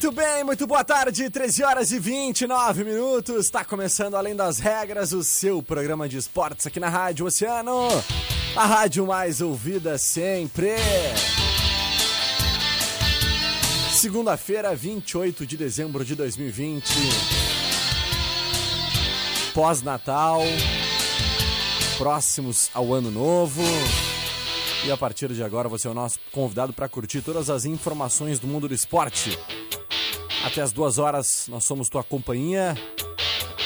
Muito bem, muito boa tarde, 13 horas e 29 minutos. Está começando Além das Regras, o seu programa de esportes aqui na Rádio Oceano. A rádio mais ouvida sempre. Segunda-feira, 28 de dezembro de 2020. Pós-Natal. Próximos ao Ano Novo. E a partir de agora você é o nosso convidado para curtir todas as informações do mundo do esporte. Até as duas horas nós somos tua companhia.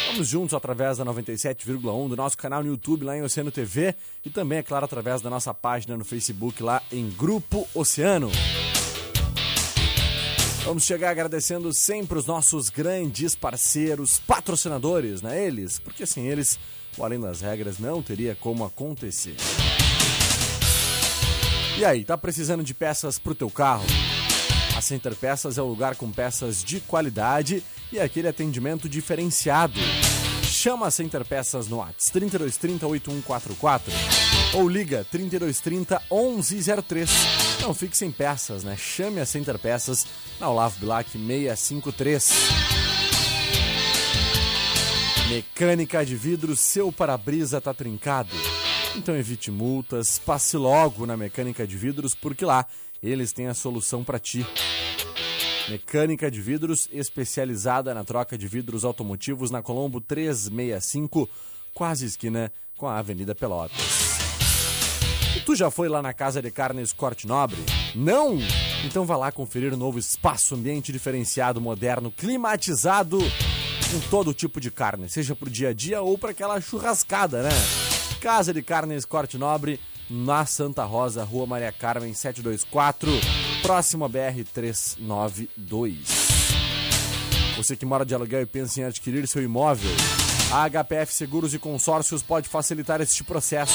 Vamos juntos através da 97,1 do nosso canal no YouTube lá em Oceano TV e também, é claro, através da nossa página no Facebook lá em Grupo Oceano. Vamos chegar agradecendo sempre os nossos grandes parceiros, patrocinadores, né? Eles, porque sem eles, o Além das Regras não teria como acontecer. E aí, tá precisando de peças pro teu carro? Center Peças é o lugar com peças de qualidade e aquele atendimento diferenciado. Chama a Center Peças no WhatsApp 3230 8144 ou liga 3230 1103. Não fique sem peças, né? Chame a Center Peças na Olavo Bilac 653. Mecânica de vidro, seu para-brisa tá trincado. Então evite multas, passe logo na Mecânica de Vidros, porque lá eles têm a solução para ti. Mecânica de vidros especializada na troca de vidros automotivos na Colombo 365, quase esquina com a Avenida Pelotas. E tu já foi lá na Casa de Carnes Corte Nobre? Não? Então vá lá conferir o novo espaço, ambiente diferenciado, moderno, climatizado, com todo tipo de carne, seja pro dia a dia ou para aquela churrascada, né? Casa de Carnes Corte Nobre, na Santa Rosa, Rua Maria Carmen 724, próximo a BR 392. Você que mora de aluguel e pensa em adquirir seu imóvel, a HPF Seguros e Consórcios pode facilitar este processo.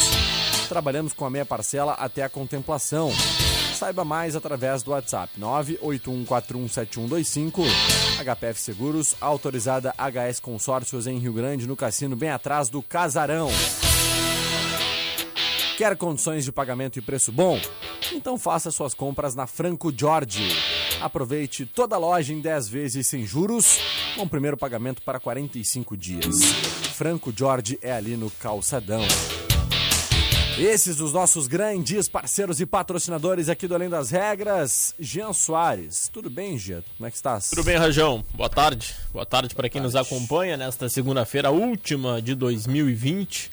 Trabalhamos com a meia parcela até a contemplação. Saiba mais através do WhatsApp 981417125. HPF Seguros, autorizada HS Consórcios em Rio Grande, no cassino bem atrás do Casarão. Quer condições de pagamento e preço bom? Então faça suas compras na Franco Jorge. Aproveite toda a loja em 10 vezes sem juros, com o primeiro pagamento para 45 dias. Franco Jorge é ali no Calçadão. Esses os nossos grandes parceiros e patrocinadores aqui do Além das Regras. Jean Soares. Tudo bem, Jean? Como é que estás? Tudo bem, Rajão. Boa tarde. Boa tarde para quem tarde. nos acompanha nesta segunda-feira, última de 2020.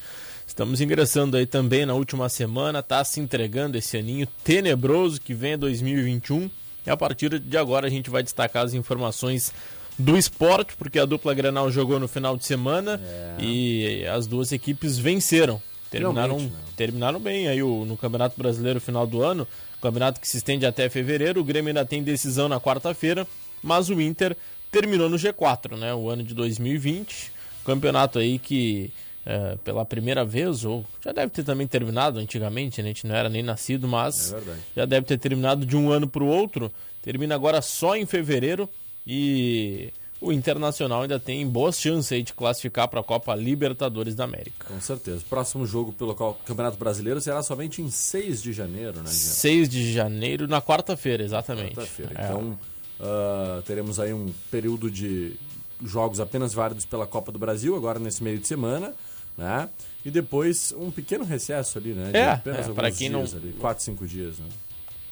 Estamos ingressando aí também na última semana, tá se entregando esse aninho tenebroso que vem 2021. E a partir de agora a gente vai destacar as informações do esporte, porque a dupla Granal jogou no final de semana é. e as duas equipes venceram. Terminaram, né? terminaram bem aí o, no Campeonato Brasileiro final do ano, campeonato que se estende até fevereiro. O Grêmio ainda tem decisão na quarta-feira, mas o Inter terminou no G4, né? O ano de 2020, campeonato aí que é, pela primeira vez, ou já deve ter também terminado antigamente, né? a gente não era nem nascido, mas é já deve ter terminado de um ano para o outro. Termina agora só em fevereiro e o Internacional ainda tem boas chances de classificar para a Copa Libertadores da América. Com certeza. O próximo jogo pelo Campeonato Brasileiro será somente em 6 de janeiro, né? 6 de janeiro, na quarta-feira, exatamente. Quarta-feira. É. Então, uh, teremos aí um período de jogos apenas válidos pela Copa do Brasil, agora nesse meio de semana né? E depois um pequeno recesso ali, né? De é, apenas é, para quem dias não ali, quatro, cinco dias, né?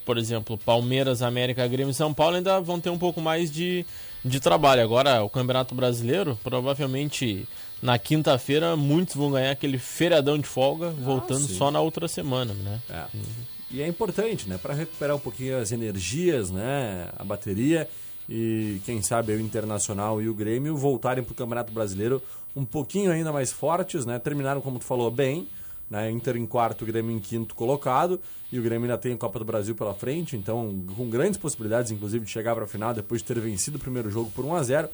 por exemplo, Palmeiras, América, Grêmio e São Paulo ainda vão ter um pouco mais de, de trabalho. Agora, o Campeonato Brasileiro, provavelmente na quinta-feira, muitos vão ganhar aquele feriadão de folga, ah, voltando só na outra semana, né? É. E é importante, né? Para recuperar um pouquinho as energias, né? A bateria e quem sabe o Internacional e o Grêmio voltarem para o Campeonato Brasileiro um pouquinho ainda mais fortes, né? Terminaram, como tu falou, bem, né? Inter em quarto, Grêmio em quinto colocado e o Grêmio ainda tem a Copa do Brasil pela frente, então com grandes possibilidades, inclusive, de chegar para a final depois de ter vencido o primeiro jogo por 1 a 0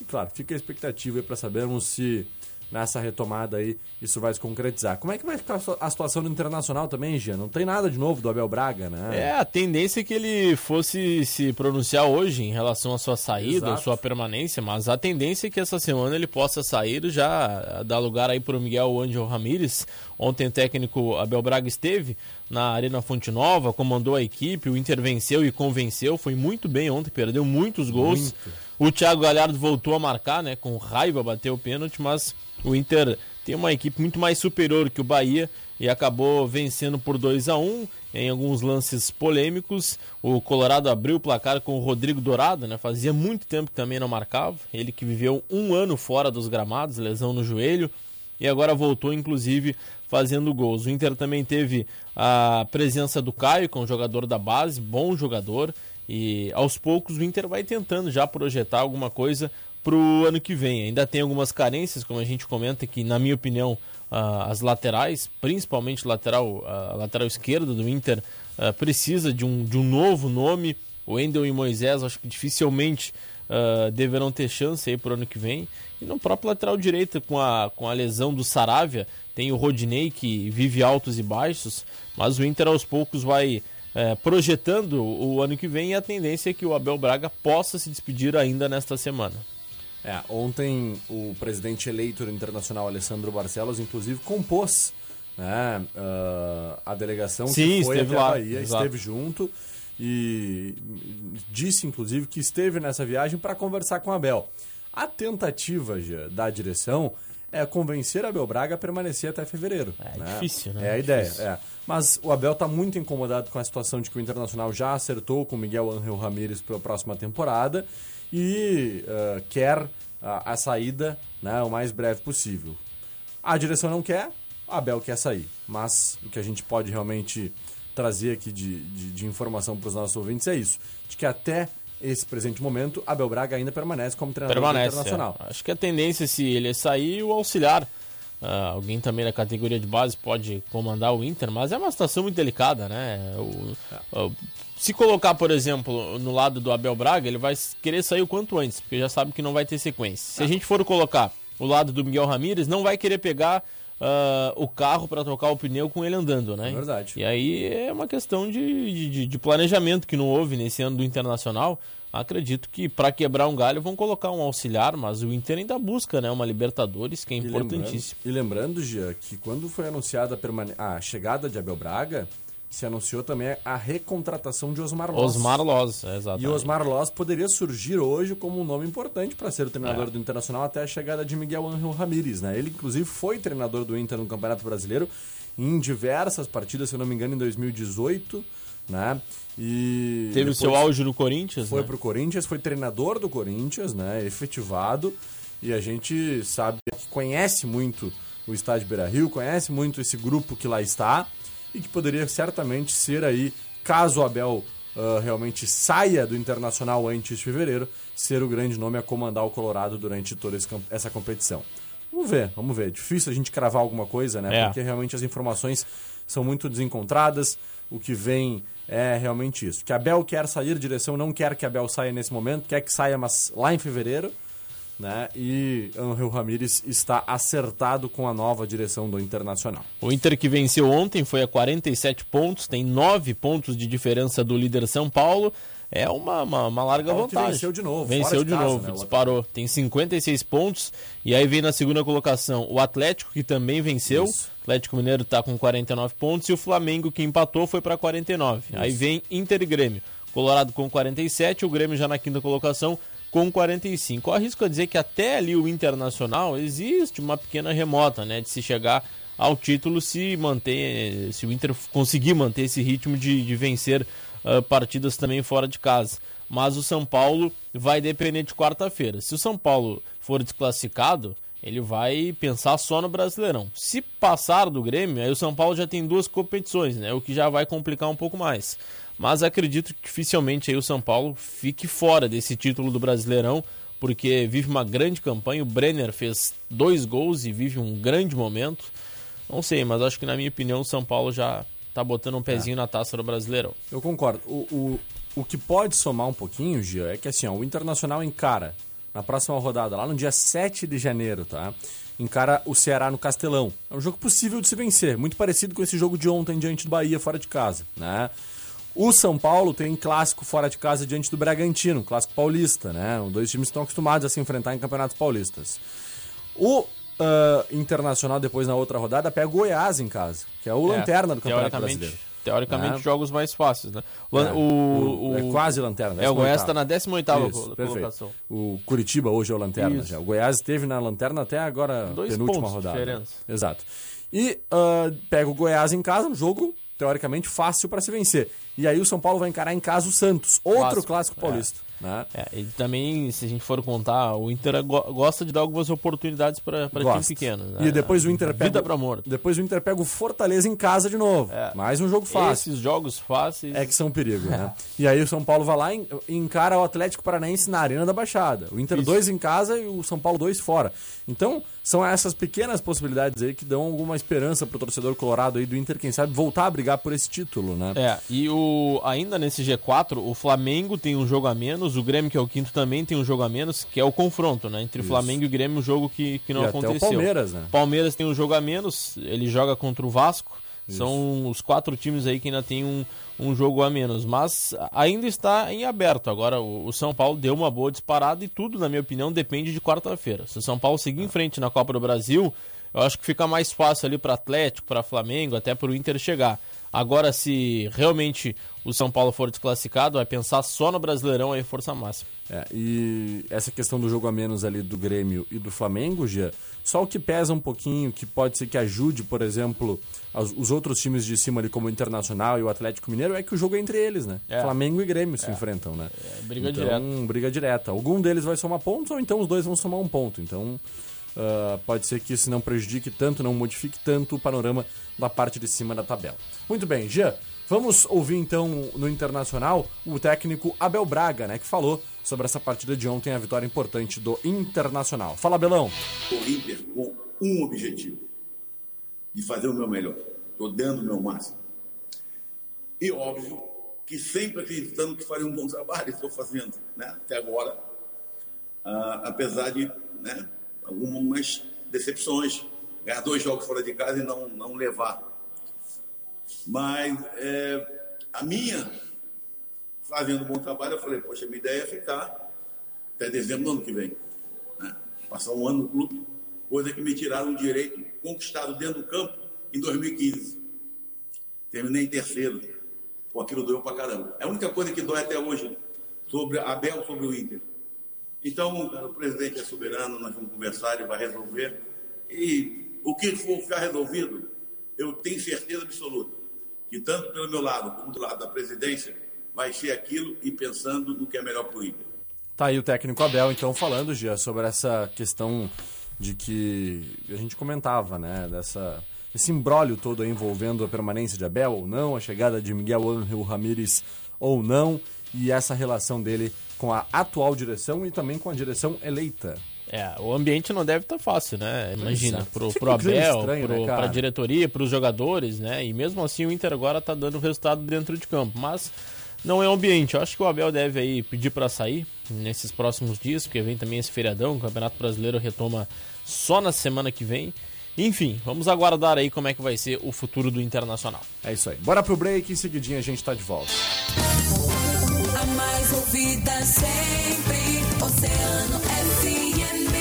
E claro, fica a expectativa para sabermos se nessa retomada aí isso vai se concretizar. Como é que vai ficar a situação do Internacional também, Gia? Não tem nada de novo do Abel Braga, né? É, a tendência é que ele fosse se pronunciar hoje em relação à sua saída, à sua permanência, mas a tendência é que essa semana ele possa sair já dar lugar aí para o Miguel Angel Ramírez. Ontem o técnico Abel Braga esteve na Arena Fonte Nova, comandou a equipe, o Inter venceu e convenceu, foi muito bem ontem, perdeu muitos gols. Muito. O Thiago Galhardo voltou a marcar, né? Com raiva bateu o pênalti, mas o Inter tem uma equipe muito mais superior que o Bahia e acabou vencendo por 2 a 1 em alguns lances polêmicos. O Colorado abriu o placar com o Rodrigo Dourado, né? Fazia muito tempo que também não marcava. Ele que viveu um ano fora dos gramados, lesão no joelho, e agora voltou, inclusive, fazendo gols. O Inter também teve a presença do Caio, que é um jogador da base, bom jogador. E aos poucos o Inter vai tentando já projetar alguma coisa para o ano que vem. Ainda tem algumas carências, como a gente comenta, que na minha opinião uh, as laterais, principalmente lateral, a lateral esquerda do Inter, uh, precisa de um, de um novo nome. O Endel e Moisés acho que dificilmente deverão ter chance aí para o ano que vem. E no próprio lateral direito, com a, com a lesão do Saravia, tem o Rodinei que vive altos e baixos, mas o Inter aos poucos vai é, projetando o ano que vem e a tendência é que o Abel Braga possa se despedir ainda nesta semana. É, ontem o presidente eleito internacional Alessandro Barcelos, inclusive, compôs né, uh, a delegação Sim, que foi esteve até lá, Bahia, exato. esteve junto e disse, inclusive, que esteve nessa viagem para conversar com o Abel. A tentativa já, da direção é convencer Abel Braga a permanecer até fevereiro. É né? difícil, né? É a ideia. É. Mas o Abel está muito incomodado com a situação de que o Internacional já acertou com Miguel Ángel Ramírez para a próxima temporada e uh, quer uh, a saída né, o mais breve possível. A direção não quer, o Abel quer sair. Mas o que a gente pode realmente trazer aqui de, de, de informação para os nossos ouvintes é isso: de que até esse presente momento, Abel Braga ainda permanece como treinador permanece, internacional. É. Acho que a tendência, se ele sair, o auxiliar. Uh, alguém também da categoria de base pode comandar o Inter, mas é uma situação muito delicada, né? O, é. Se colocar, por exemplo, no lado do Abel Braga, ele vai querer sair o quanto antes, porque já sabe que não vai ter sequência. Se a é. gente for colocar o lado do Miguel Ramírez, não vai querer pegar uh, o carro para trocar o pneu com ele andando, né? É verdade. E aí é uma questão de, de, de planejamento que não houve nesse ano do Internacional. Acredito que para quebrar um galho vão colocar um auxiliar, mas o Inter ainda busca né, uma Libertadores, que é importantíssimo. E lembrando, e lembrando Gia, que quando foi anunciada a, a chegada de Abel Braga, se anunciou também a recontratação de Osmar Loz. Osmar Loz, exatamente. E Osmar Loz poderia surgir hoje como um nome importante para ser o treinador é. do Internacional até a chegada de Miguel Ángel Ramírez, né? Ele, inclusive, foi treinador do Inter no Campeonato Brasileiro em diversas partidas, se eu não me engano, em 2018, né? E Teve o seu auge no Corinthians, Foi né? pro Corinthians, foi treinador do Corinthians, né? Efetivado. E a gente sabe que conhece muito o estádio Beira-Rio, conhece muito esse grupo que lá está e que poderia certamente ser aí, caso o Abel uh, realmente saia do Internacional antes de fevereiro, ser o grande nome a comandar o Colorado durante toda essa competição. Vamos ver, vamos ver. Difícil a gente cravar alguma coisa, né? É. Porque realmente as informações são muito desencontradas. O que vem é realmente isso. Que Abel quer sair, direção não quer que Abel saia nesse momento, quer que saia, mas lá em fevereiro né? E Angel Ramírez está acertado com a nova direção do Internacional. O Inter que venceu ontem foi a 47 pontos, tem 9 pontos de diferença do líder São Paulo. É uma, uma, uma larga vantagem. Venceu de novo. Venceu de, de casa, novo, né? disparou. Tem 56 pontos. E aí vem na segunda colocação o Atlético, que também venceu. Isso. O Atlético Mineiro está com 49 pontos. E o Flamengo, que empatou, foi para 49. Isso. Aí vem Inter e Grêmio. Colorado com 47, o Grêmio já na quinta colocação com 45. Eu arrisco a dizer que até ali o Internacional existe uma pequena remota, né, de se chegar ao título se manter, se o Inter conseguir manter esse ritmo de, de vencer uh, partidas também fora de casa. Mas o São Paulo vai depender de quarta-feira. Se o São Paulo for desclassificado, ele vai pensar só no Brasileirão. Se passar do Grêmio, aí o São Paulo já tem duas competições, né? O que já vai complicar um pouco mais. Mas acredito que dificilmente aí o São Paulo fique fora desse título do Brasileirão, porque vive uma grande campanha. O Brenner fez dois gols e vive um grande momento. Não sei, mas acho que na minha opinião o São Paulo já tá botando um pezinho é. na taça do Brasileirão. Eu concordo. O, o, o que pode somar um pouquinho, Gia, é que assim, ó, o Internacional encara na próxima rodada, lá no dia 7 de janeiro, tá? Encara o Ceará no Castelão. É um jogo possível de se vencer, muito parecido com esse jogo de ontem diante do Bahia fora de casa, né? O São Paulo tem clássico fora de casa diante do Bragantino, clássico paulista, né? Os dois times estão acostumados a se enfrentar em campeonatos paulistas. O uh, Internacional, depois na outra rodada, pega o Goiás em casa, que é o é, lanterna do Campeonato Brasileiro. Teoricamente, é. jogos mais fáceis, né? O, é, o, o, é quase lanterna. É, o Goiás está na 18 colocação. O Curitiba hoje é o lanterna já. O Goiás esteve na lanterna até agora, Dois penúltima rodada. Diferença. Exato. E uh, pega o Goiás em casa, um jogo teoricamente fácil para se vencer. E aí o São Paulo vai encarar em casa o Santos, outro clássico, clássico paulista. Né? É, e também, se a gente for contar, o Inter gosta de dar algumas oportunidades para times pequenos. Né? E depois o Inter pega. Vida pra morto. Depois o Inter pega o Fortaleza em casa de novo. É. Mais um jogo fácil. Esses jogos fáceis. É que são perigo, né? e aí o São Paulo vai lá e encara o Atlético Paranaense na Arena da Baixada. O Inter Isso. dois em casa e o São Paulo dois fora. Então, são essas pequenas possibilidades aí que dão alguma esperança pro torcedor colorado aí do Inter, quem sabe, voltar a brigar por esse título, né? É, e o, ainda nesse G4, o Flamengo tem um jogo a menos, o Grêmio, que é o quinto, também tem um jogo a menos, que é o confronto, né? Entre Isso. Flamengo e Grêmio, um jogo que, que não e aconteceu. Até o Palmeiras, né? Palmeiras tem um jogo a menos, ele joga contra o Vasco. Isso. São os quatro times aí que ainda tem um, um jogo a menos, mas ainda está em aberto. Agora, o, o São Paulo deu uma boa disparada e tudo, na minha opinião, depende de quarta-feira. Se o São Paulo seguir em frente na Copa do Brasil, eu acho que fica mais fácil ali para Atlético, para Flamengo, até para o Inter chegar. Agora, se realmente o São Paulo for desclassificado, vai pensar só no Brasileirão aí, força máxima. É, e essa questão do jogo a menos ali do Grêmio e do Flamengo, Gia, só o que pesa um pouquinho, que pode ser que ajude, por exemplo, os, os outros times de cima ali, como o Internacional e o Atlético Mineiro, é que o jogo é entre eles, né? É. Flamengo e Grêmio se é. enfrentam, né? É, briga então, direta. briga direta. Algum deles vai somar pontos, ou então os dois vão somar um ponto. Então, uh, pode ser que isso não prejudique tanto, não modifique tanto o panorama da parte de cima da tabela. Muito bem, Jean, vamos ouvir então no Internacional o técnico Abel Braga, né, que falou sobre essa partida de ontem, a vitória importante do Internacional. Fala, Belão. O Inter com um objetivo, de fazer o meu melhor. Estou dando o meu máximo. E óbvio que sempre acreditando que faria um bom trabalho, estou fazendo, né, até agora, uh, apesar de né, algumas decepções, ganhar dois jogos fora de casa e não, não levar. Mas é, a minha, fazendo um bom trabalho, eu falei, poxa, minha ideia é ficar até dezembro do ano que vem. Né? Passar um ano no clube, coisa que me tiraram o direito conquistado dentro do campo em 2015. Terminei em terceiro. Pô, aquilo doeu pra caramba. É a única coisa que dói até hoje sobre a Abel, sobre o Inter. Então, o presidente é soberano, nós vamos conversar, ele vai resolver. E o que for ficar resolvido, eu tenho certeza absoluta que tanto pelo meu lado como do lado da presidência vai ser aquilo e pensando no que é melhor para o Inter. Tá aí o técnico Abel, então, falando, Gia, sobre essa questão de que a gente comentava, né, dessa esse embrólio todo envolvendo a permanência de Abel ou não, a chegada de Miguel Ángel Ramírez ou não, e essa relação dele com a atual direção e também com a direção eleita. É, o ambiente não deve estar tá fácil, né? Imagina, pro, pro Abel, estranho, pro, né, pra diretoria, pros jogadores, né? E mesmo assim o Inter agora tá dando resultado dentro de campo. Mas não é o ambiente. Eu acho que o Abel deve aí pedir para sair nesses próximos dias, porque vem também esse feriadão, o Campeonato Brasileiro retoma só na semana que vem. Enfim, vamos aguardar aí como é que vai ser o futuro do Internacional. É isso aí. Bora pro break, em seguidinho a gente tá de volta. Mais ouvida sempre, Oceano FM.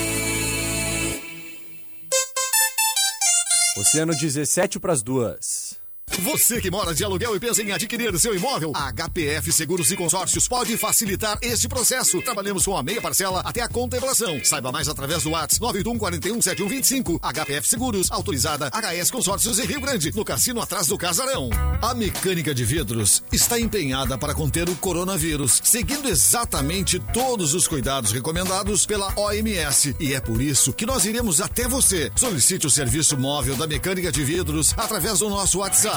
Oceano 17 para as duas. Você que mora de aluguel e pensa em adquirir seu imóvel, a HPF Seguros e Consórcios pode facilitar este processo. Trabalhamos com a meia parcela até a contemplação. Saiba mais através do WhatsApp 981 41 7125. HPF Seguros, autorizada HS Consórcios em Rio Grande, no cassino atrás do Casarão. A mecânica de vidros está empenhada para conter o coronavírus, seguindo exatamente todos os cuidados recomendados pela OMS. E é por isso que nós iremos até você. Solicite o serviço móvel da mecânica de vidros através do nosso WhatsApp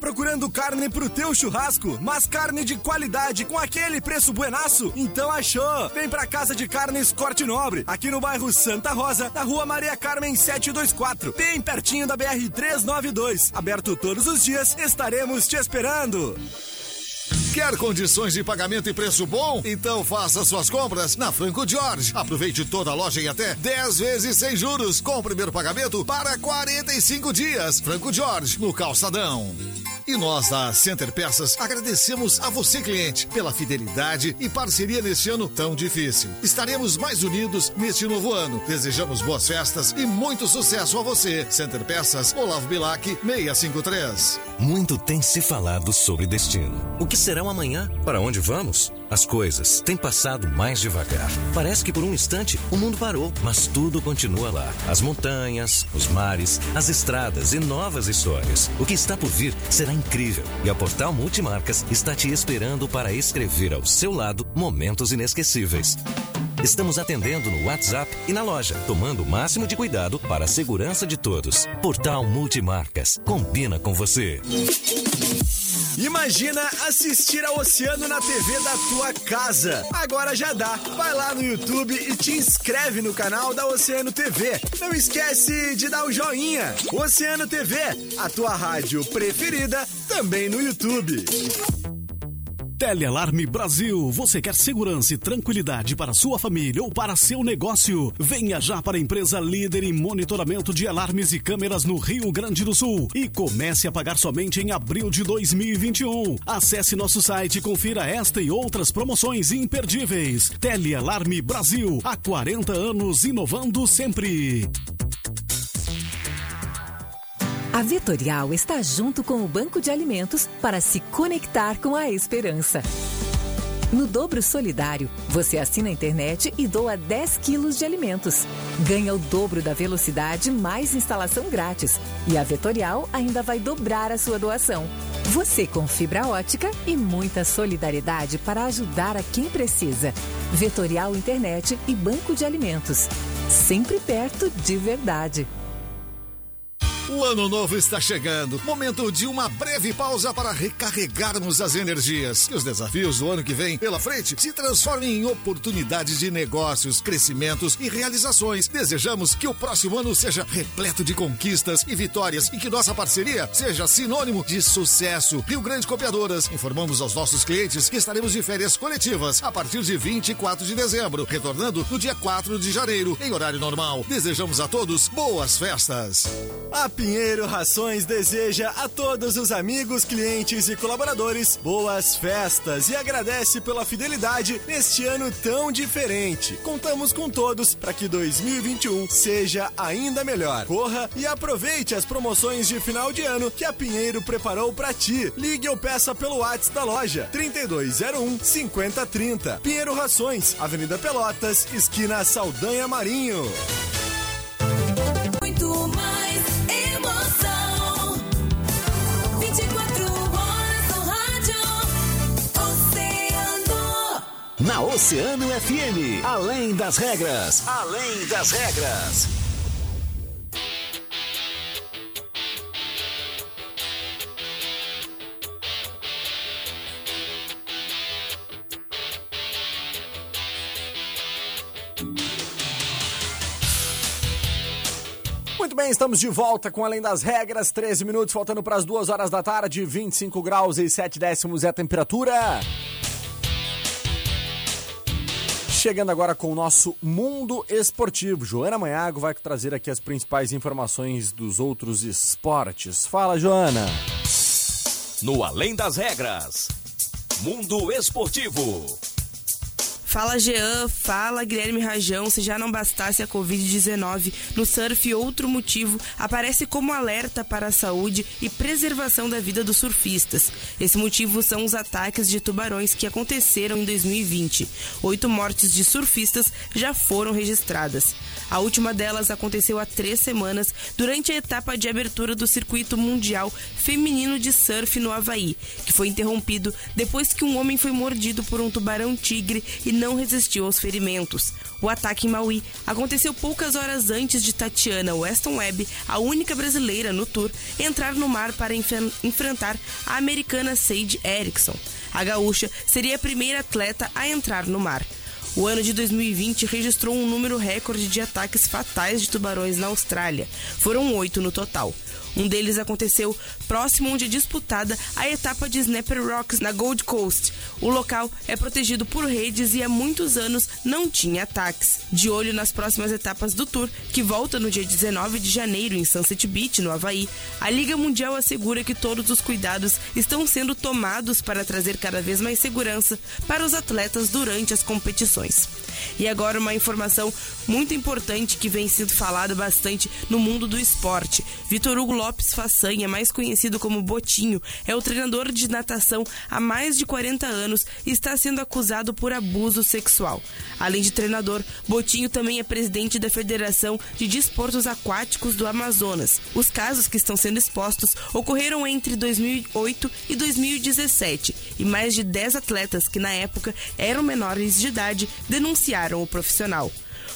Procurando carne pro teu churrasco, mas carne de qualidade com aquele preço buenaço? Então achou! Vem pra Casa de Carnes Corte Nobre, aqui no bairro Santa Rosa, na rua Maria Carmen 724, bem pertinho da BR 392. Aberto todos os dias, estaremos te esperando. Quer condições de pagamento e preço bom? Então faça suas compras na Franco George. Aproveite toda a loja em até 10 vezes sem juros, com o primeiro pagamento para 45 dias. Franco George, no Calçadão. E nós da Center Peças agradecemos a você, cliente, pela fidelidade e parceria neste ano tão difícil. Estaremos mais unidos neste novo ano. Desejamos boas festas e muito sucesso a você. Center Peças, Olavo Bilac, 653. Muito tem se falado sobre destino. O que será o amanhã? Para onde vamos? As coisas têm passado mais devagar. Parece que por um instante o mundo parou, mas tudo continua lá. As montanhas, os mares, as estradas e novas histórias. O que está por vir será incrível e a Portal Multimarcas está te esperando para escrever ao seu lado momentos inesquecíveis. Estamos atendendo no WhatsApp e na loja, tomando o máximo de cuidado para a segurança de todos. Portal Multimarcas. Combina com você. Imagina assistir ao oceano na TV da tua casa. Agora já dá. Vai lá no YouTube e te inscreve no canal da Oceano TV. Não esquece de dar o joinha. Oceano TV, a tua rádio preferida, também no YouTube. Telealarme Brasil. Você quer segurança e tranquilidade para sua família ou para seu negócio? Venha já para a empresa líder em monitoramento de alarmes e câmeras no Rio Grande do Sul e comece a pagar somente em abril de 2021. Acesse nosso site e confira esta e outras promoções imperdíveis. Telealarme Brasil. Há 40 anos inovando sempre. A Vetorial está junto com o Banco de Alimentos para se conectar com a esperança. No Dobro Solidário, você assina a internet e doa 10 quilos de alimentos. Ganha o dobro da velocidade mais instalação grátis. E a Vetorial ainda vai dobrar a sua doação. Você com fibra ótica e muita solidariedade para ajudar a quem precisa. Vetorial Internet e Banco de Alimentos. Sempre perto de verdade. O ano novo está chegando. Momento de uma breve pausa para recarregarmos as energias. Que os desafios do ano que vem pela frente se transformem em oportunidades de negócios, crescimentos e realizações. Desejamos que o próximo ano seja repleto de conquistas e vitórias e que nossa parceria seja sinônimo de sucesso. Rio Grande Copiadoras, informamos aos nossos clientes que estaremos de férias coletivas a partir de 24 de dezembro, retornando no dia 4 de janeiro, em horário normal. Desejamos a todos boas festas. Pinheiro Rações deseja a todos os amigos, clientes e colaboradores boas festas e agradece pela fidelidade neste ano tão diferente. Contamos com todos para que 2021 seja ainda melhor. Corra e aproveite as promoções de final de ano que a Pinheiro preparou para ti. Ligue ou peça pelo WhatsApp da loja 3201 5030. Pinheiro Rações, Avenida Pelotas, esquina Saldanha Marinho. Muito mais Na Oceano FM, além das regras, além das regras. Muito bem, estamos de volta com Além das Regras, 13 minutos, faltando para as 2 horas da tarde, 25 graus e 7 décimos é a temperatura. Chegando agora com o nosso Mundo Esportivo. Joana Manhago vai trazer aqui as principais informações dos outros esportes. Fala, Joana. no Além das Regras. Mundo Esportivo. Fala Jean, fala Guilherme Rajão. Se já não bastasse a Covid-19, no surf outro motivo aparece como alerta para a saúde e preservação da vida dos surfistas. Esse motivo são os ataques de tubarões que aconteceram em 2020. Oito mortes de surfistas já foram registradas. A última delas aconteceu há três semanas, durante a etapa de abertura do Circuito Mundial Feminino de Surf no Havaí, que foi interrompido depois que um homem foi mordido por um tubarão-tigre e não resistiu aos ferimentos. O ataque em Maui aconteceu poucas horas antes de Tatiana Weston Webb, a única brasileira no tour, entrar no mar para enf- enfrentar a americana Sage Erickson. A gaúcha seria a primeira atleta a entrar no mar. O ano de 2020 registrou um número recorde de ataques fatais de tubarões na Austrália. Foram oito no total. Um deles aconteceu próximo onde é disputada a etapa de Snapper Rocks na Gold Coast. O local é protegido por redes e há muitos anos não tinha ataques. De olho nas próximas etapas do Tour, que volta no dia 19 de janeiro em Sunset Beach, no Havaí, a Liga Mundial assegura que todos os cuidados estão sendo tomados para trazer cada vez mais segurança para os atletas durante as competições. E agora uma informação muito importante que vem sendo falado bastante no mundo do esporte. Vitor Hugo Lopes Façanha, mais conhecido como Botinho, é o treinador de natação há mais de 40 anos e está sendo acusado por abuso sexual. Além de treinador, Botinho também é presidente da Federação de Desportos Aquáticos do Amazonas. Os casos que estão sendo expostos ocorreram entre 2008 e 2017 e mais de 10 atletas que na época eram menores de idade denunciaram o profissional.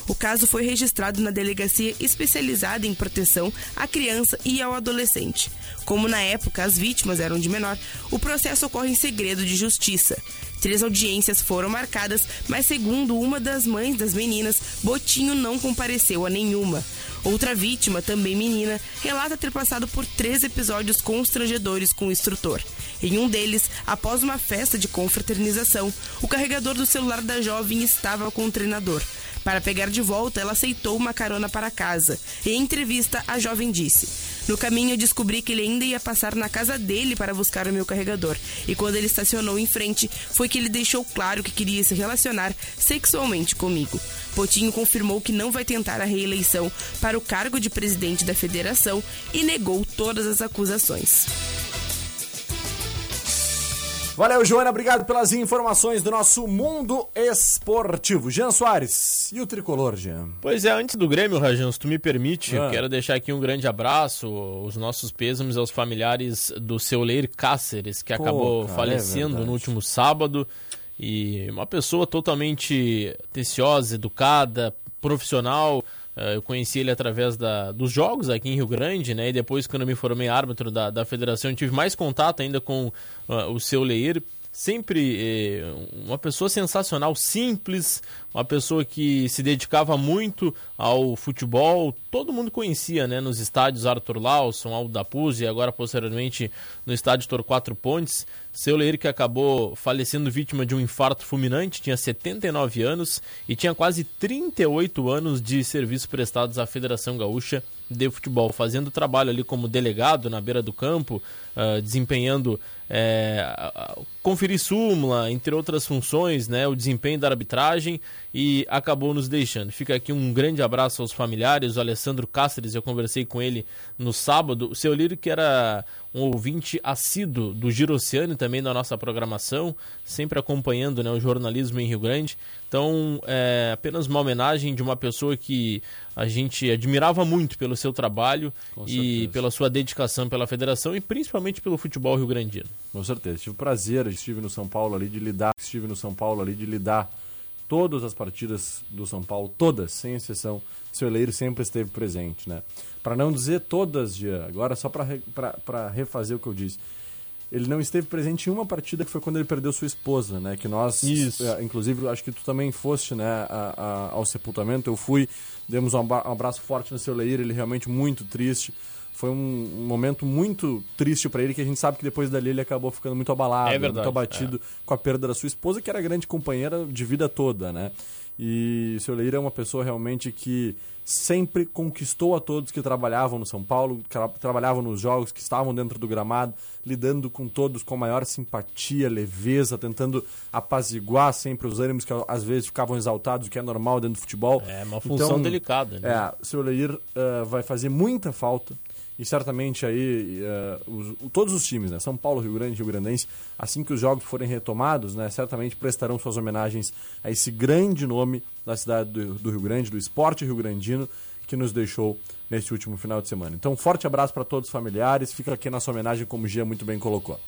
O caso foi registrado na delegacia especializada em proteção à criança e ao adolescente. Como na época as vítimas eram de menor, o processo ocorre em segredo de justiça. Três audiências foram marcadas, mas segundo uma das mães das meninas, Botinho não compareceu a nenhuma. Outra vítima, também menina, relata ter passado por três episódios constrangedores com o instrutor. Em um deles, após uma festa de confraternização, o carregador do celular da jovem estava com o treinador. Para pegar de volta, ela aceitou uma carona para casa. Em entrevista, a jovem disse: No caminho, eu descobri que ele ainda ia passar na casa dele para buscar o meu carregador. E quando ele estacionou em frente, foi que ele deixou claro que queria se relacionar sexualmente comigo. Potinho confirmou que não vai tentar a reeleição para o cargo de presidente da federação e negou todas as acusações. Valeu, Joana. Obrigado pelas informações do nosso mundo esportivo. Jean Soares. E o tricolor, Jean? Pois é, antes do Grêmio, Rajão, se tu me permite, Ah. eu quero deixar aqui um grande abraço, os nossos pêsames aos familiares do seu Leir Cáceres, que Pô, acabou cara, é falecendo verdade. no último sábado. E uma pessoa totalmente atenciosa, educada, profissional. Eh, Eu conheci ele através da, dos jogos aqui em Rio Grande, né? E depois, quando eu me formei árbitro da, da federação, eu tive mais contato ainda com ah, o seu Leir. Sempre eh, uma pessoa sensacional, simples, uma pessoa que se dedicava muito ao futebol. Todo mundo conhecia, né? Nos estádios Arthur Lawson, Aldo e agora posteriormente no estádio Torquato Pontes. Seu Leir que acabou falecendo vítima de um infarto fulminante, tinha 79 anos e tinha quase 38 anos de serviço prestados à Federação Gaúcha de Futebol, fazendo trabalho ali como delegado na beira do campo, ah, desempenhando é, conferir súmula, entre outras funções, né, o desempenho da arbitragem e acabou nos deixando. Fica aqui um grande abraço aos familiares, o Alessandro Cáceres, eu conversei com ele no sábado, o seu Lírio que era um ouvinte assíduo do Giro Oceano e também da nossa programação, sempre acompanhando né, o jornalismo em Rio Grande. Então, é apenas uma homenagem de uma pessoa que a gente admirava muito pelo seu trabalho Com e certeza. pela sua dedicação pela federação e principalmente pelo futebol rio-grandino. Com certeza. Tive o prazer, estive no São Paulo ali de lidar, estive no São Paulo ali de lidar todas as partidas do São Paulo, todas, sem exceção. Seu Leiro sempre esteve presente, né? Para não dizer todas, Jean, agora só para refazer o que eu disse. Ele não esteve presente em uma partida que foi quando ele perdeu sua esposa, né? Que nós, Isso. eh, inclusive, acho que tu também foste, né? a- a- ao sepultamento. Eu fui, demos um um abraço forte no seu Leir, ele realmente muito triste. Foi um, momento muito triste para ele, que a gente sabe que depois dali ele acabou ficando muito abalado, É verdade, muito abatido com a perda da sua esposa, que era grande companheira de vida toda, né? E o seu Leir é uma pessoa realmente que sempre conquistou a todos que trabalhavam no São Paulo, que tra- trabalhavam nos jogos, que estavam dentro do gramado, lidando com todos com a maior simpatia, leveza, tentando apaziguar sempre os ânimos que às vezes ficavam exaltados, o que é normal dentro do futebol. É uma função delicada, né? É, o seu Leir eh, vai fazer muita falta e certamente aí eh, os- todos os times, né, São Paulo, Rio Grande, Rio Grandense, assim que os jogos forem retomados, né, certamente prestarão suas homenagens a esse grande nome da cidade do, do Rio Grande, do esporte rio-grandino, que nos deixou neste último final de semana. Então, um forte abraço para todos os familiares, fica aqui nossa homenagem, como o Gia muito bem colocou.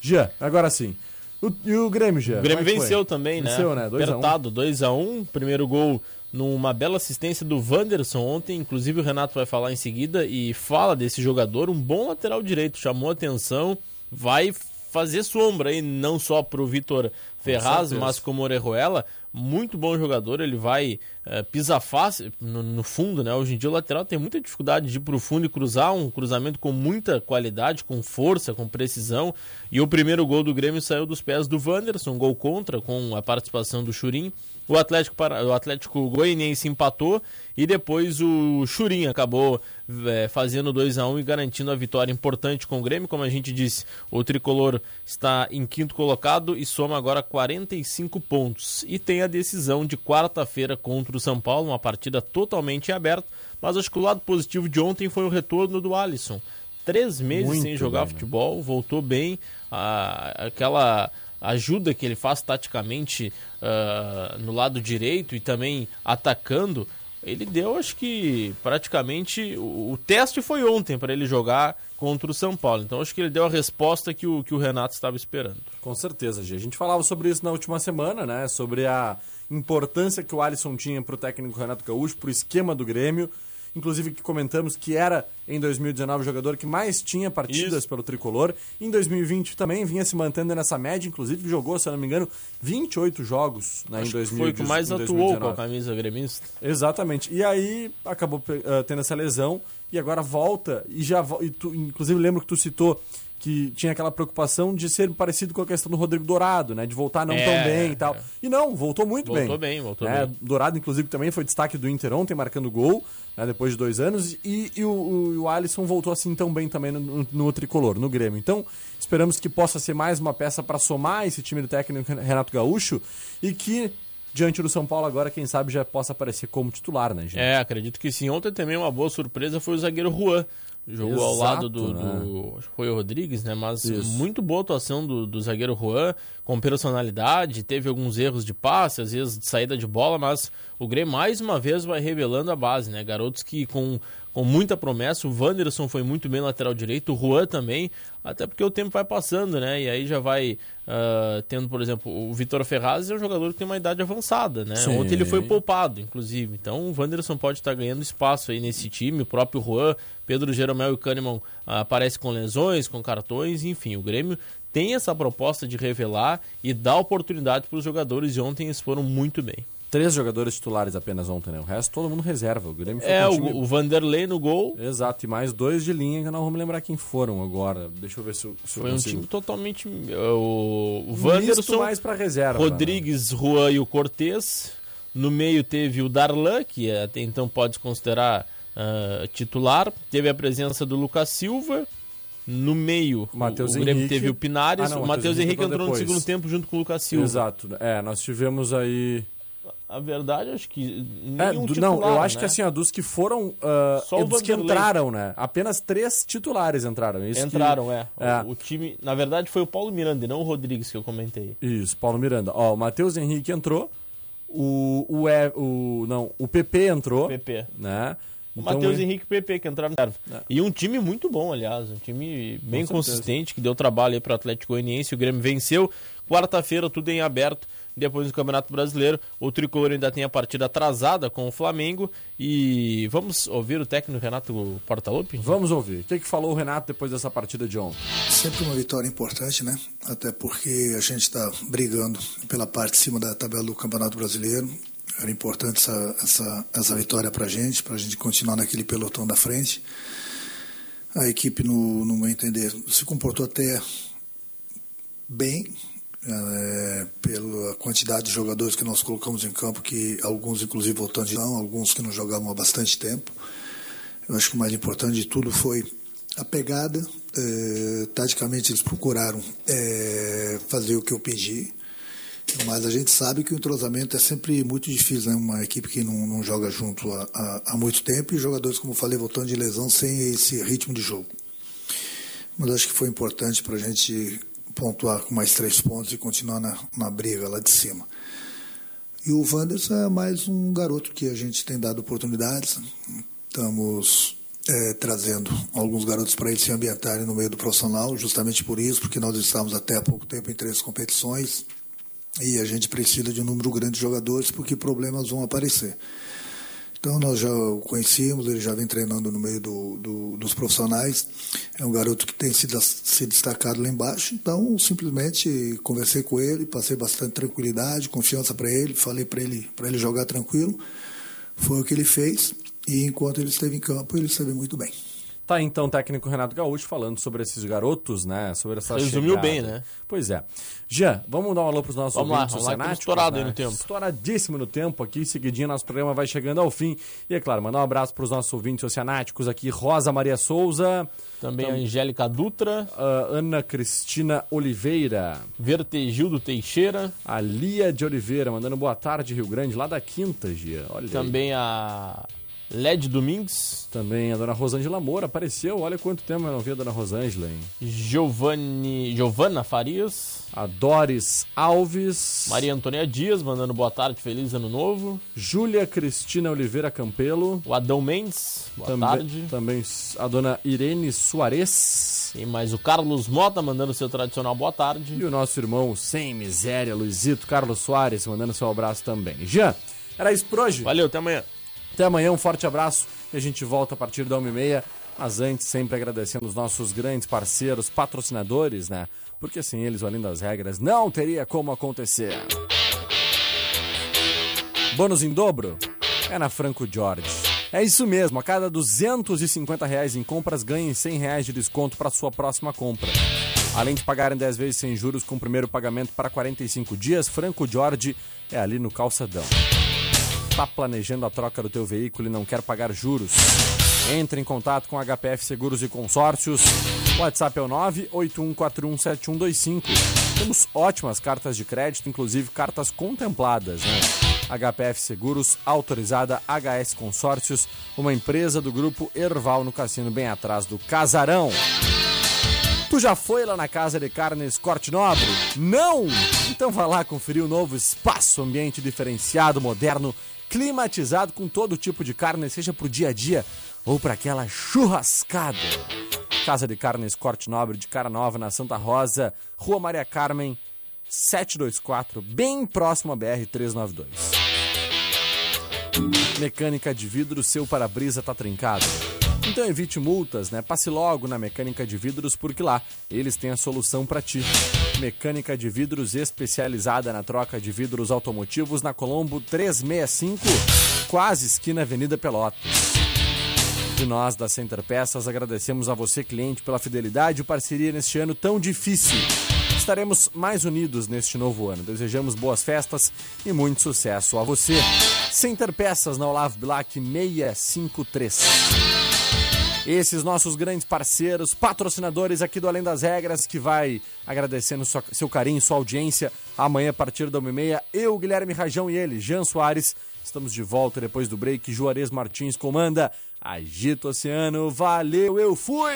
Gia, agora sim. O- e o Grêmio, Gia? O Grêmio é que foi? venceu também, né? Venceu, né? 2 a 1. Apertado, 2x1. Primeiro gol numa bela assistência do Wanderson ontem. Inclusive o Renato vai falar em seguida e fala desse jogador. Um bom lateral direito, chamou atenção. Vai fazer sombra aí, não só pro Vitor Ferraz, certeza. mas como Orejuela. Muito bom jogador, ele vai eh, pisar fácil no, no fundo, né? Hoje em dia o lateral tem muita dificuldade de ir pro fundo e cruzar, um cruzamento com muita qualidade, com força, com precisão. E o primeiro gol do Grêmio saiu dos pés do Wanderson, gol contra, com a participação do Churim. O Atlético, para... o Atlético Goianiense empatou e depois o Churim acabou eh, fazendo 2 a 1 e garantindo a vitória importante com o Grêmio. Como a gente disse, o tricolor está em quinto colocado e soma agora 45 pontos. E tem a decisão de quarta-feira contra o São Paulo, uma partida totalmente aberta. Mas acho que o lado positivo de ontem foi o retorno do Alisson. Três meses Muito sem jogar bem, né? futebol, voltou bem. a- aquela ajuda que ele faz taticamente ah, no lado direito e também atacando, ele deu, acho que praticamente o, o teste foi ontem para ele jogar contra o São Paulo. Então acho que ele deu a resposta que o, que o Renato estava esperando. Com certeza, Gia. A gente falava sobre isso na última semana, né? Sobre a importância que o Alisson tinha para o técnico Renato Gaúcho, para o esquema do Grêmio. Inclusive que comentamos que era em 2019 o jogador que mais tinha partidas Isso. pelo tricolor. Em 2020 também vinha se mantendo nessa média, inclusive jogou, se eu não me engano, 28 jogos né, em Acho que 2000, foi o que mais em atuou 2019. com a camisa gremista. Exatamente. E aí acabou eh, tendo essa lesão e agora volta e já e tu, inclusive lembro que tu citou que tinha aquela preocupação de ser parecido com a questão do Rodrigo Dourado, né, de voltar não É, tão bem e tal. é. E não, voltou muito bem. Voltou bem, voltou né? bem. Dourado inclusive também foi destaque do Inter ontem marcando gol, né, depois de dois anos e, e o, o, o Alisson voltou assim tão bem também no, no, no tricolor, no Grêmio. Então esperamos que possa ser mais uma peça para somar esse time do técnico Renato Gaúcho e que diante do São Paulo agora, quem sabe, já possa aparecer como titular, né, gente? É, acredito que sim. Ontem também uma boa surpresa foi o zagueiro Juan. Jogou ao Exato, lado do, né? do Rodrigues, né? Mas Isso. muito boa atuação do, do zagueiro Juan, com personalidade, teve alguns erros de passe, às vezes de saída de bola, mas o Grêmio mais uma vez vai revelando a base, né? Garotos que com, com muita promessa, o Wanderson foi muito bem lateral direito, o Juan também, até porque o tempo vai passando, né? E aí já vai ah, tendo, por exemplo, o Vitor Ferraz é um jogador que tem uma idade avançada, né? Sim. Ontem ele foi poupado, inclusive. Então o Wanderson pode estar ganhando espaço aí nesse time. O próprio Juan, Pedro Jeromel e o Kahneman ah, aparecem com lesões, com cartões, enfim. O Grêmio tem essa proposta de revelar e dar oportunidade para os jogadores e ontem eles foram muito bem. Três jogadores titulares apenas ontem, né? O resto todo mundo reserva. O Grêmio foi É, o, time- o Vanderlei no gol. Exato, e mais dois de linha que eu não vou me lembrar quem foram agora. Deixa eu ver se eu, se eu Foi um consigo. time totalmente. eh, O, o Misto Wanderson, mais pra reserva. né? Rodrigues, Juan e o Cortez. No meio teve o Darlan, que até então pode se considerar ah, titular. Teve a presença do Lucas Silva. No meio, o, Matheus o Grêmio Henrique. teve o Pinares. Ah, não, o Matheus Henrique Henrique entrou entrou no depois. segundo tempo junto com o Lucas Silva. Exato. É, nós tivemos aí. A verdade, acho que É, nenhum do- titular, não, eu acho né? que assim, ó, dos que foram. ah, Só dos que entraram, né? Apenas três titulares entraram. Isso que- Entraram, é. É. O, o time, na verdade, foi o Paulo Miranda e não o Rodrigues que eu comentei. Isso, Paulo Miranda. Ó, o Matheus Henrique entrou. O, o, o, não, o PP entrou. PP. Né? O Então, Matheus é- Henrique PP que entraram na reserva. E um time muito bom, aliás. Um time bem Com consistente, que deu trabalho aí pro Atlético Goianiense. O Grêmio venceu. Quarta-feira, tudo em aberto. Depois do Campeonato Brasileiro, o Tricolor ainda tem a partida atrasada com o Flamengo. E vamos ouvir o técnico Renato Portaluppi? Vamos ouvir. O que, que falou o Renato depois dessa partida de ontem? Sempre uma vitória importante, né? Até porque a gente está brigando pela parte de cima da tabela do Campeonato Brasileiro. Era importante essa, essa, essa vitória para a gente, para a gente continuar naquele pelotão da frente. A equipe, no, no meu entender, se comportou até bem, é, pela quantidade de jogadores que nós colocamos em campo, que alguns inclusive voltando de não, alguns que não jogavam há bastante tempo. Eu acho que o mais importante de tudo foi a pegada. É, taticamente eles procuraram é, fazer o que eu pedi, mas a gente sabe que o entrosamento é sempre muito difícil, né? Uma equipe que não, não joga junto há, há, há muito tempo e jogadores, como falei, voltando de lesão sem esse ritmo de jogo. Mas acho que foi importante para a gente pontuar com mais três pontos e continuar na, na briga lá de cima. E o Wanderson é mais um garoto que a gente tem dado oportunidades. Estamos é, trazendo alguns garotos para eles se ambientarem no meio do profissional, justamente por isso, porque nós estávamos até há pouco tempo em três competições e a gente precisa de um número grande de jogadores porque problemas vão aparecer. Então nós já o conhecíamos, ele já vem treinando no meio do, do, dos profissionais. É um garoto que tem se, se destacado lá embaixo. Então simplesmente conversei com ele, passei bastante tranquilidade, confiança para ele, falei para ele para ele jogar tranquilo. Foi o que ele fez e enquanto ele esteve em campo ele esteve muito bem. Tá então o técnico Renato Gaúcho falando sobre esses garotos, né? Sobre essa Resumiu bem, né? Pois é. Jean, vamos dar um alô pros nossos Vamos lá, ouvintes vamos lá, que estamos oceanáticos, estourado aí né? no tempo. Estouradíssimo no tempo aqui, seguidinho nosso programa vai chegando ao fim. E é claro, mandar um abraço pros nossos ouvintes oceanáticos aqui, Rosa Maria Souza. Também a Angélica Dutra. Ana Cristina Oliveira. Vertegildo Teixeira. A Lia de Oliveira, mandando boa tarde, Rio Grande, lá da Quinta, Gia. Olha aí. Também a Led Domingues. Também a dona Rosângela Moura apareceu. Olha quanto tempo eu não vi a dona Rosângela, hein? Giovanni, Giovanna Farias. A Doris Alves. Maria Antônia Dias, mandando boa tarde, feliz ano novo. Júlia Cristina Oliveira Campelo. O Adão Mendes, boa também, tarde. Também a dona Irene Soares. E mais o Carlos Mota, mandando seu tradicional boa tarde. E o nosso irmão sem miséria, Luizito Carlos Soares, mandando seu abraço também. Jean, era isso por hoje. Valeu, até amanhã. Até amanhã, um forte abraço e a gente volta a partir da 1h30. Mas antes, sempre agradecendo os nossos grandes parceiros, patrocinadores, né? Porque sem eles, Além das Regras, não teria como acontecer. Bônus em dobro? É na Franco Jorge. É isso mesmo, a cada 250 reais em compras, ganhem 100 reais de desconto para sua próxima compra. Além de pagarem 10 vezes sem juros com o primeiro pagamento para 45 dias, Franco Jorge é ali no calçadão. Tá planejando a troca do teu veículo e não quer pagar juros? Entre em contato com HPF Seguros e Consórcios. WhatsApp é o 981417125. Temos ótimas cartas de crédito, inclusive cartas contempladas, né? HPF Seguros, autorizada HS Consórcios, uma empresa do grupo Erval no Cassino, bem atrás do Casarão. Tu já foi lá na Casa de Carnes Corte Nobre? Não? Então vá lá conferir o novo espaço, ambiente diferenciado, moderno, climatizado com todo tipo de carne, seja pro dia a dia ou para aquela churrascada. Casa de Carnes Corte Nobre de Cara Nova, na Santa Rosa, Rua Maria Carmen, 724, bem próximo à BR-392. Mecânica de vidro, seu para-brisa tá trincado. Então evite multas, né? Passe logo na Mecânica de Vidros, porque lá eles têm a solução para ti. Mecânica de Vidros especializada na troca de vidros automotivos na Colombo 365, quase esquina Avenida Pelotas. E nós da Center Peças agradecemos a você, cliente, pela fidelidade e parceria neste ano tão difícil. Estaremos mais unidos neste novo ano. Desejamos boas festas e muito sucesso a você. Center Peças na Olavo Bilac 653. Esses nossos grandes parceiros, patrocinadores aqui do Além das Regras, que vai agradecendo sua- seu carinho, sua audiência. Amanhã, a partir da 1h30, eu, Guilherme Rajão e ele, Jean Soares, estamos de volta depois do break. Juarez Martins comanda. Agita o Oceano, valeu, eu fui!